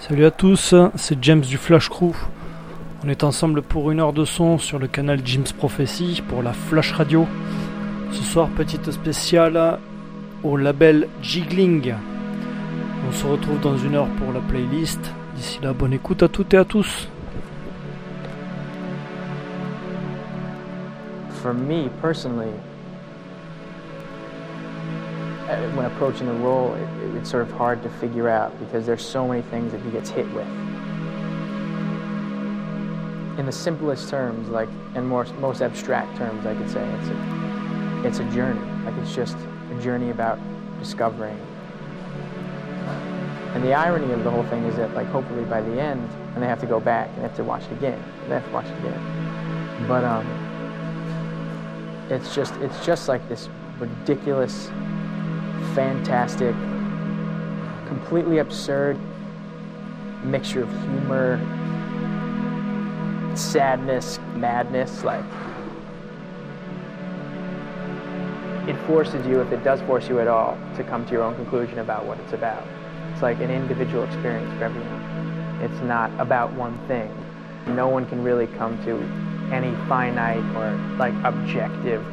Salut à tous, c'est James du Flash Crew. On est ensemble pour une heure de son sur le canal James Prophecy pour la Flash Radio. Ce soir, petite spéciale au label Jiggling. On se retrouve dans une heure pour la playlist. D'ici là, bonne écoute à toutes et à tous. For me personally, uh, when approaching a role, it, it's sort of hard to figure out because there's so many things that he gets hit with. In the simplest terms, like in more, most abstract terms, I could say it's a, it's a journey. Like it's just a journey about discovering. And the irony of the whole thing is that, like, hopefully by the end, and they have to go back and they have to watch it again, they have to watch it again. But um, it's just, it's just like this ridiculous fantastic, completely absurd mixture of humor, sadness, madness. Like, it forces you, if it does force you at all, to come to your own conclusion about what it's about. It's like an individual experience for everyone. It's not about one thing. No one can really come to any finite or like objective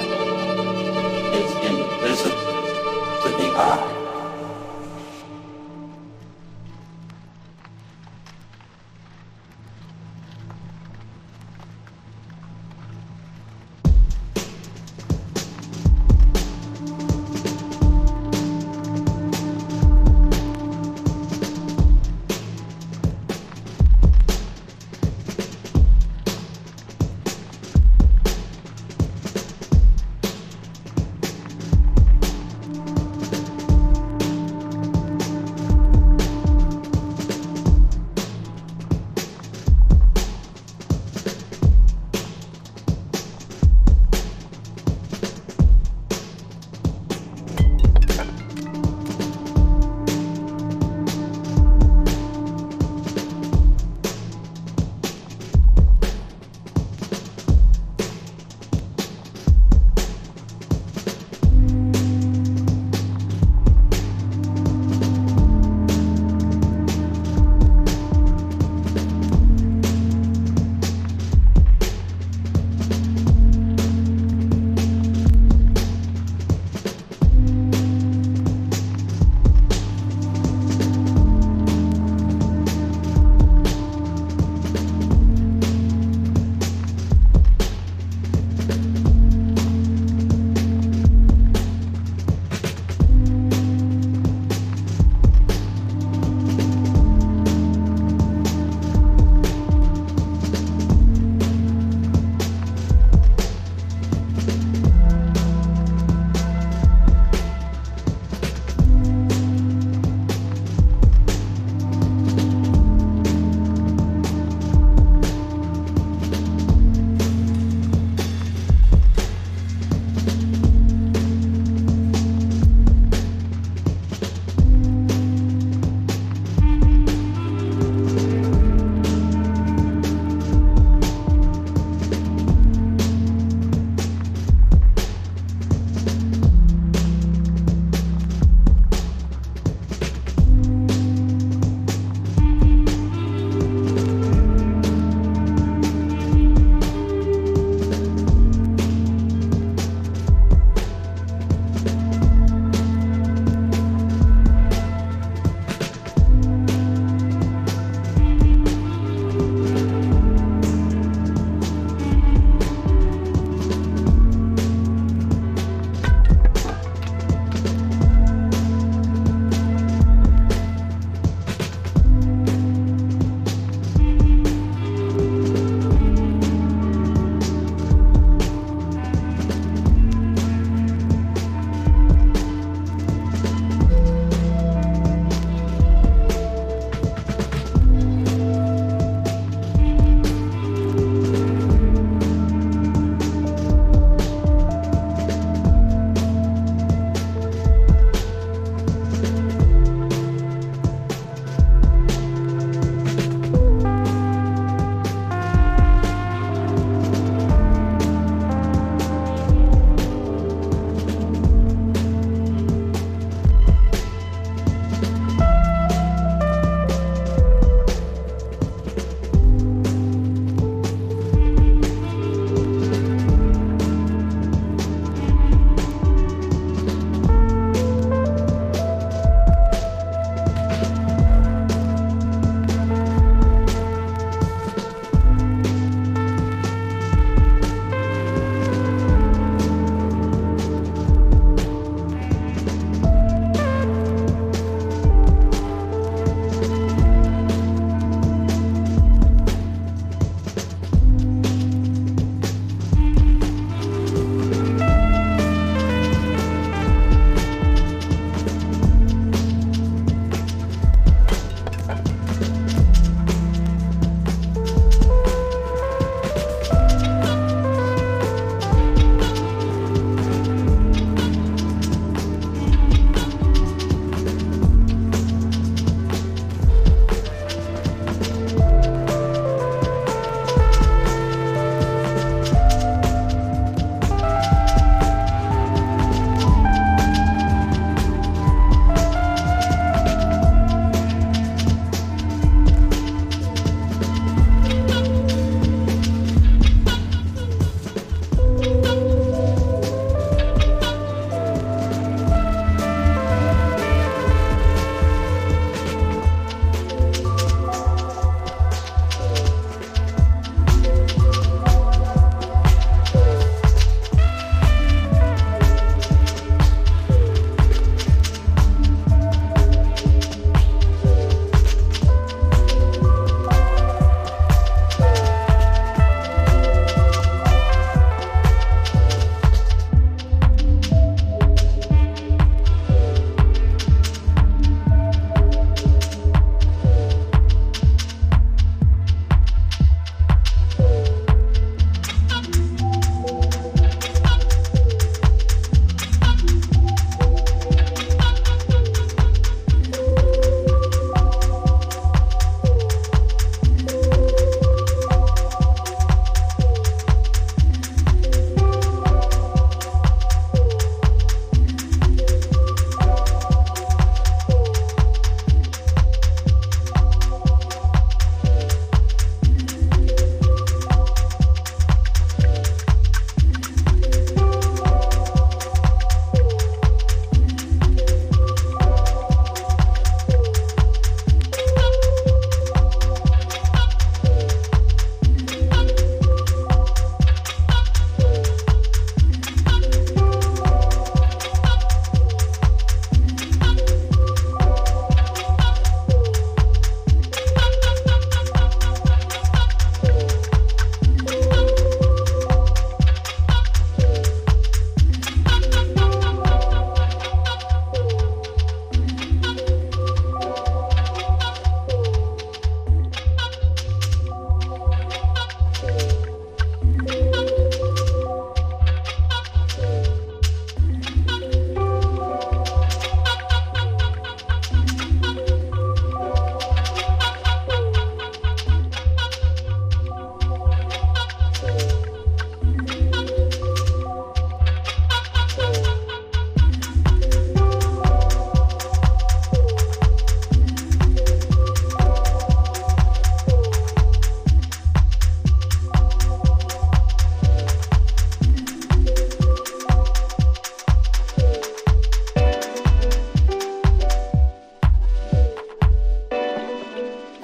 It's invisible to the eye.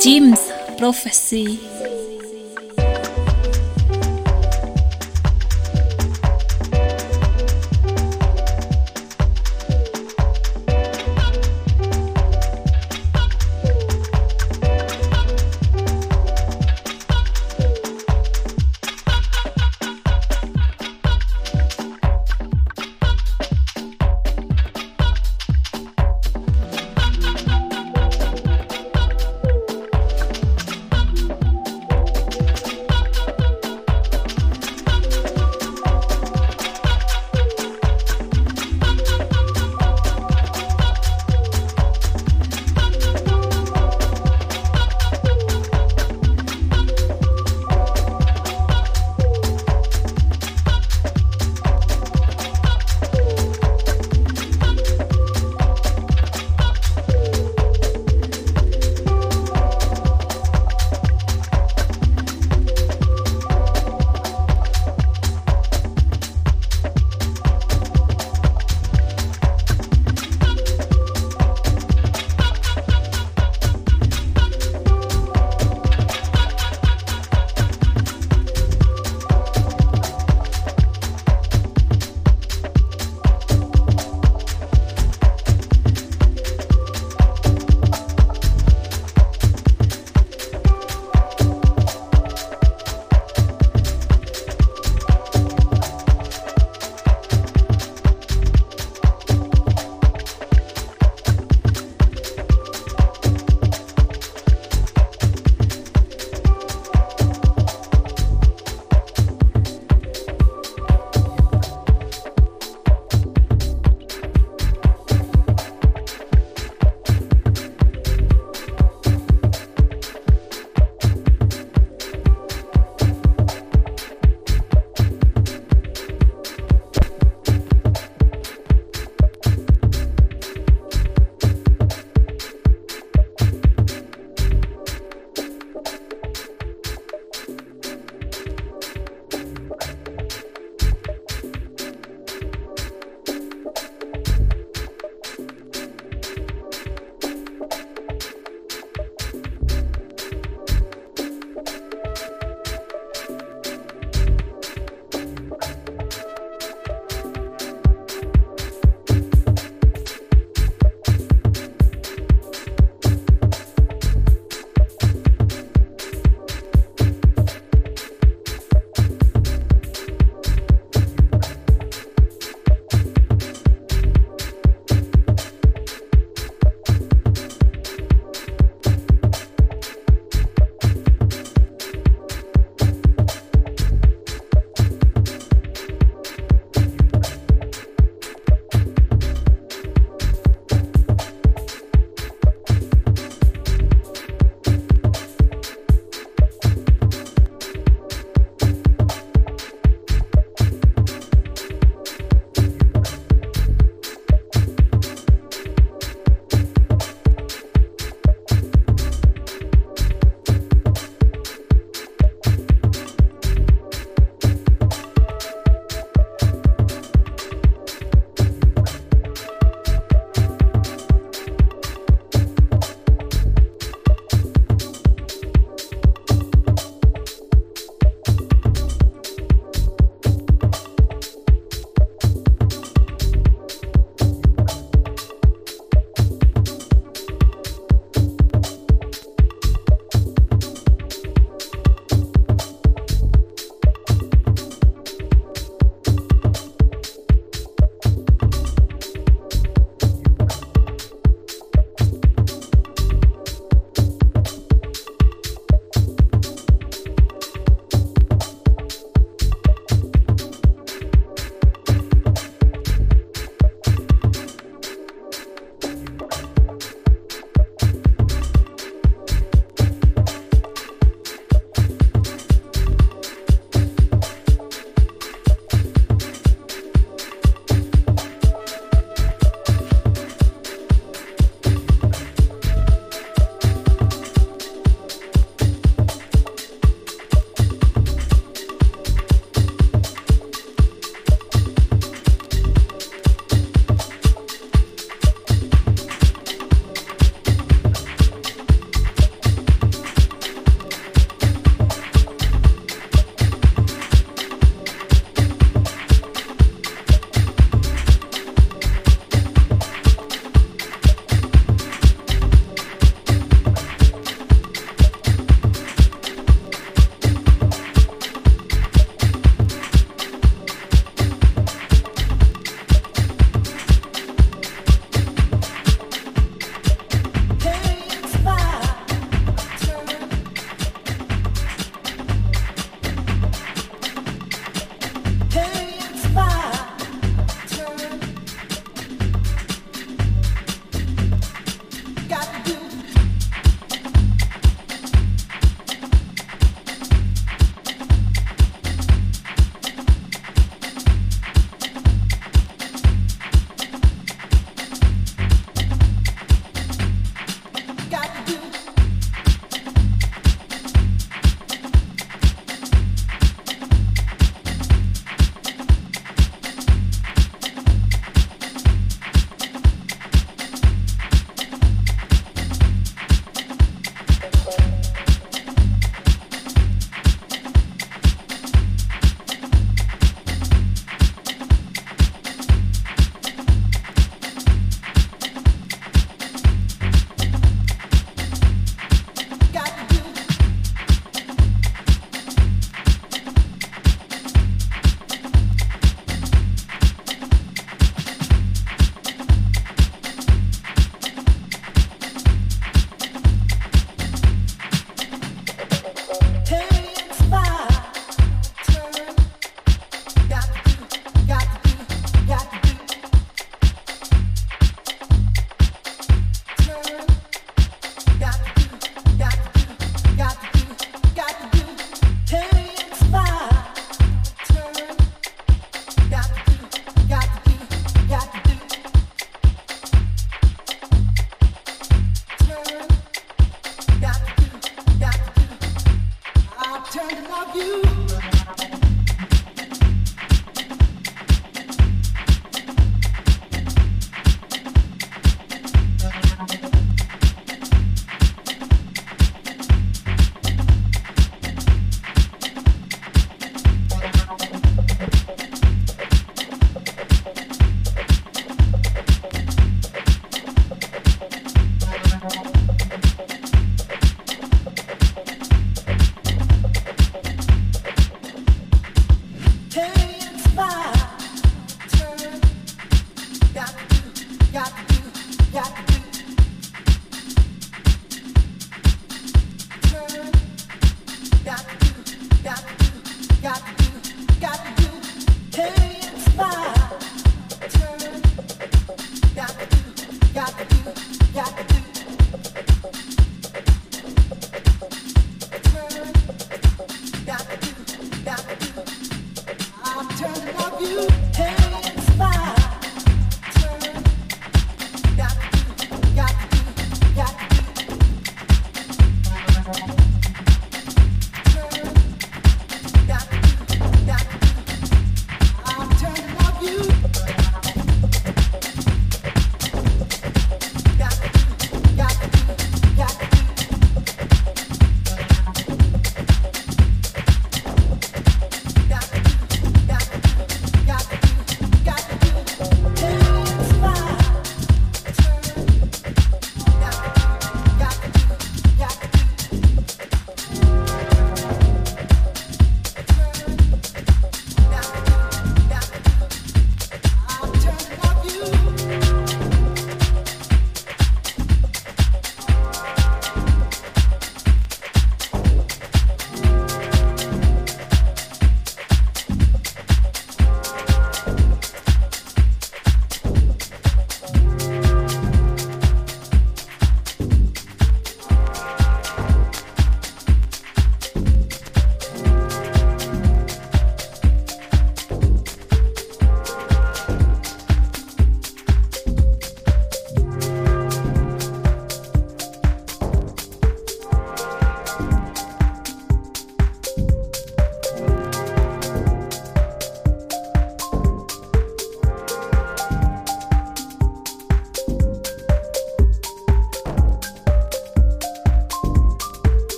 Jim's Prophecy.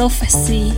Prophecy.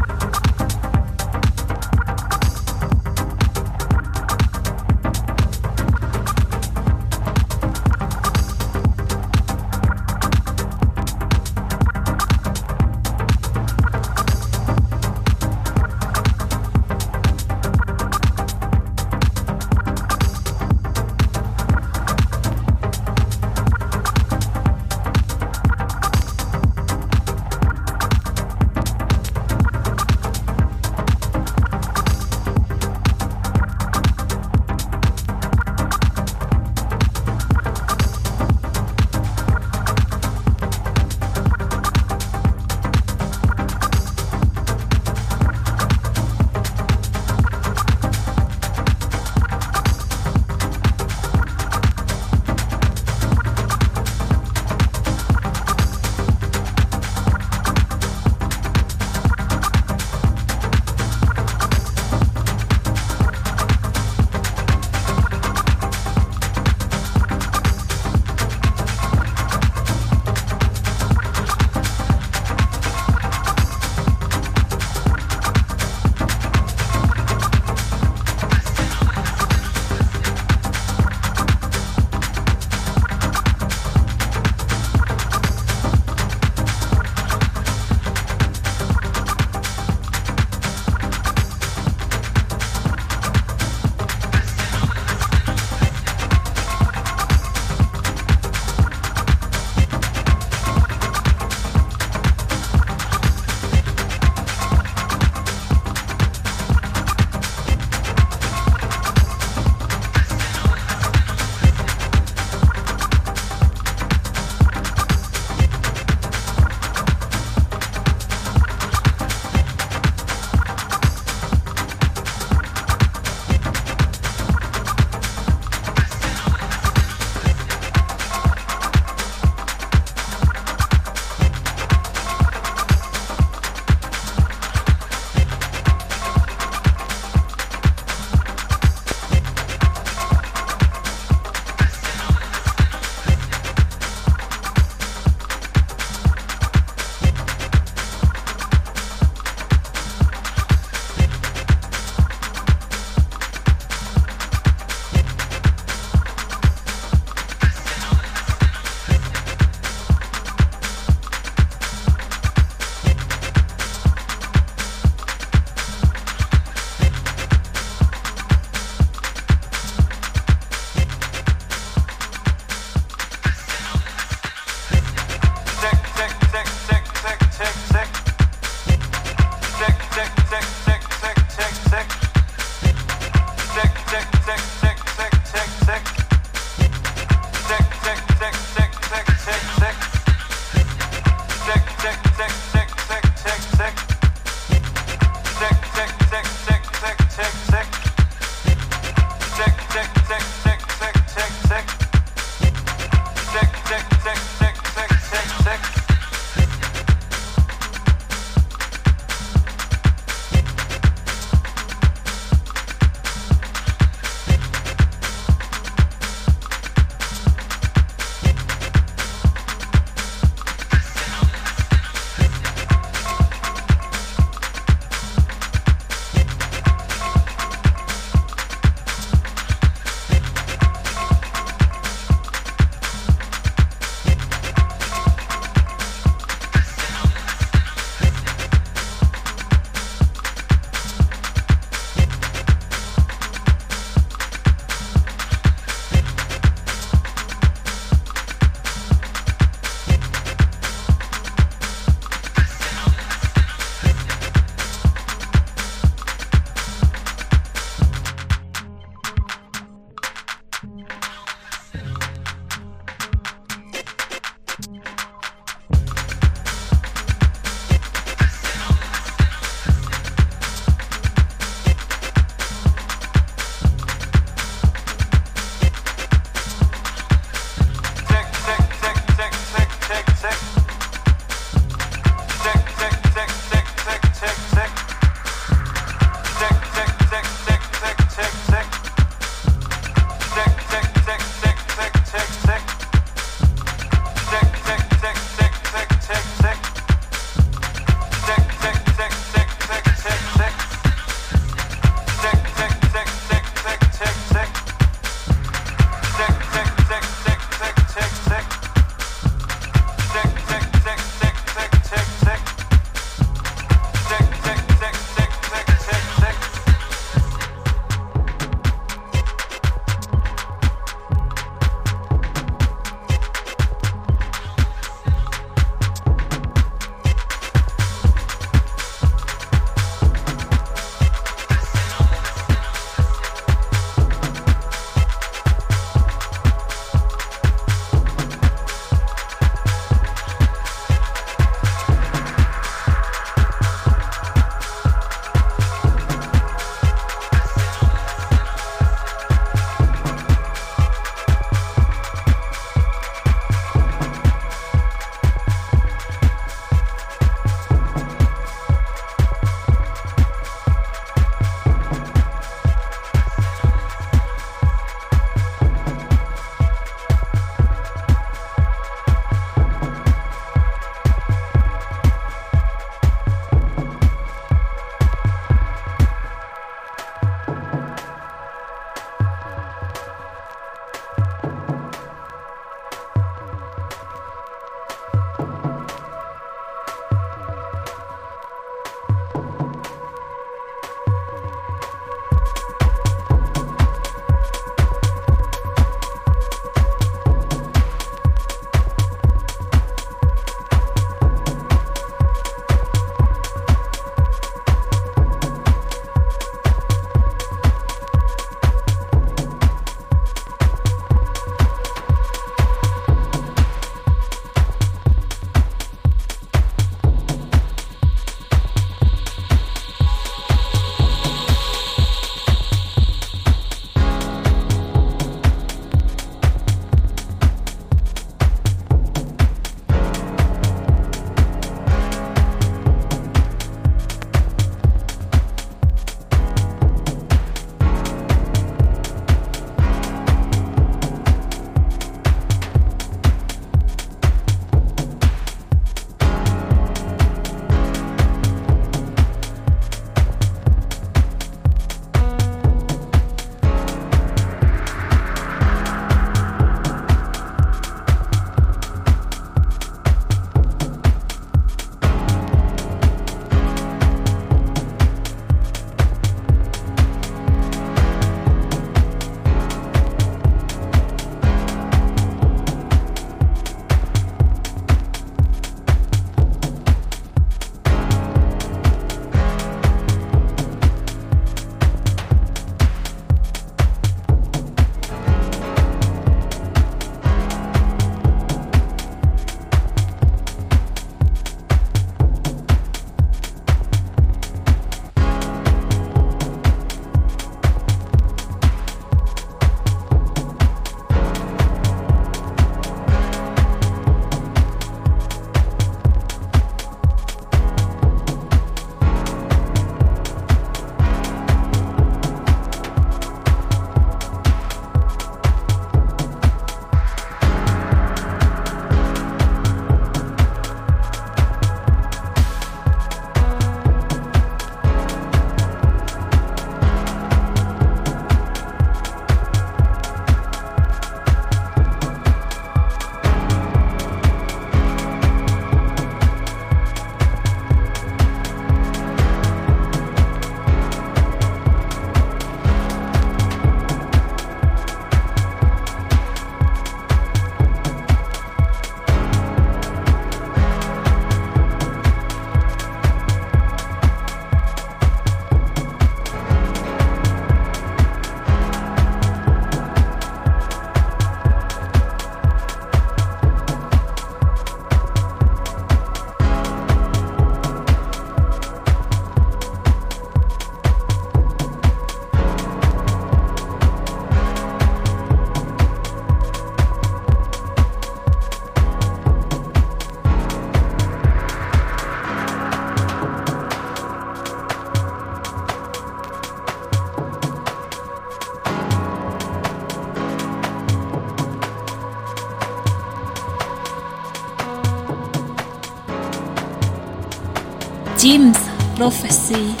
Prophecy.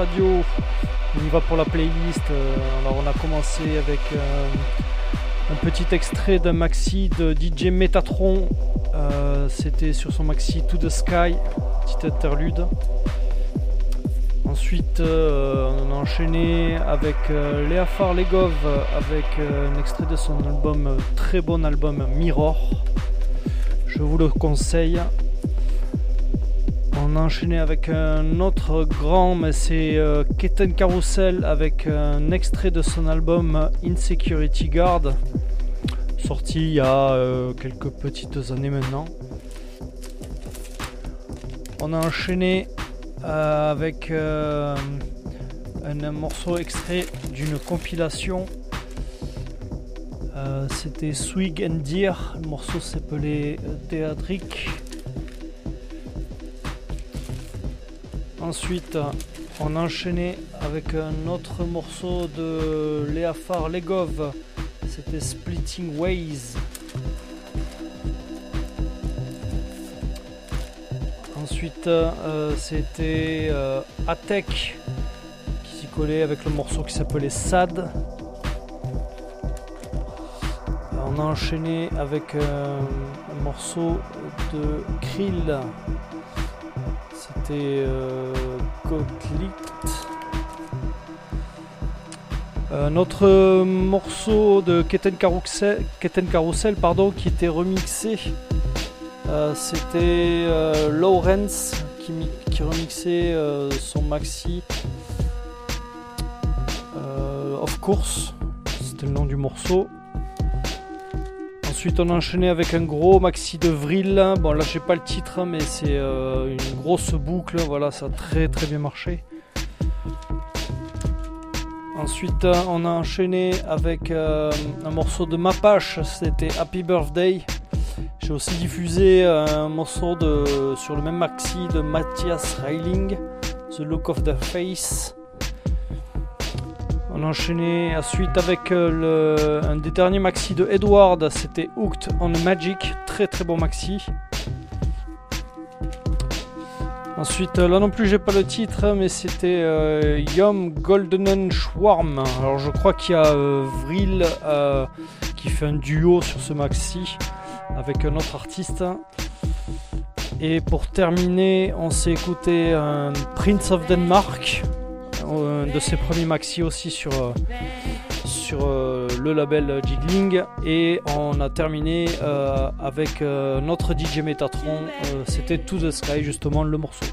On y va pour la playlist. Euh, alors on a commencé avec euh, un petit extrait d'un maxi de DJ Metatron. C'était sur son maxi To the Sky, petit interlude. Ensuite, on a enchaîné avec Léa Farlegov avec un extrait de son album, très bon album Mirror. Je vous le conseille. On a enchaîné avec un autre grand, mais c'est euh, Keten Carousel avec un extrait de son album Insecurity Guard, sorti il y a euh, quelques petites années maintenant. On a enchaîné euh, avec un, morceau extrait d'une compilation. C'était Swig and Deer, le morceau s'appelait Théatrique. Ensuite, on a enchaîné avec un autre morceau de Léafar Legov. C'était Splitting Ways. Ensuite, euh, c'était euh, Atek qui s'y collait avec le morceau qui s'appelait Sad. On a enchaîné avec euh, un morceau de Krill c'était euh, Un autre morceau de Keten Carousel, pardon, qui était remixé, euh, c'était euh, Lawrence qui remixait son maxi Of Course, c'était le nom du morceau. Ensuite, on a enchaîné avec un gros maxi de Vril. Bon, là, j'ai pas le titre, mais c'est euh, une grosse boucle. Voilà, ça a très très bien marché. Ensuite, on a enchaîné avec euh, un morceau de Mapache. C'était Happy Birthday. J'ai aussi diffusé un morceau de, sur le même maxi de Matthias Reiling, The Look of the Face. On a enchaîné ensuite avec euh, un des derniers maxi de Edward, c'était Hooked on Magic, très très bon maxi. Ensuite, là non plus j'ai pas le titre, mais c'était euh, Yom Goldenen Schwarm. Alors je crois qu'il y a euh, Vril qui fait un duo sur ce maxi avec un autre artiste. Et pour terminer, on s'est écouté un Prince of Denmark euh, de ses premiers maxi aussi sur, euh, sur euh, le label Jiggling. Et on a terminé avec notre DJ Metatron. C'était To the Sky, justement, le morceau.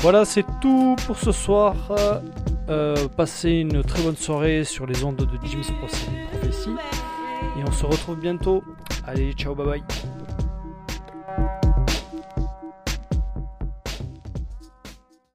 Voilà, c'est tout pour ce soir. passez une très bonne soirée sur les ondes de Jim's Prophecy. Et on se retrouve bientôt. Allez, ciao, bye bye.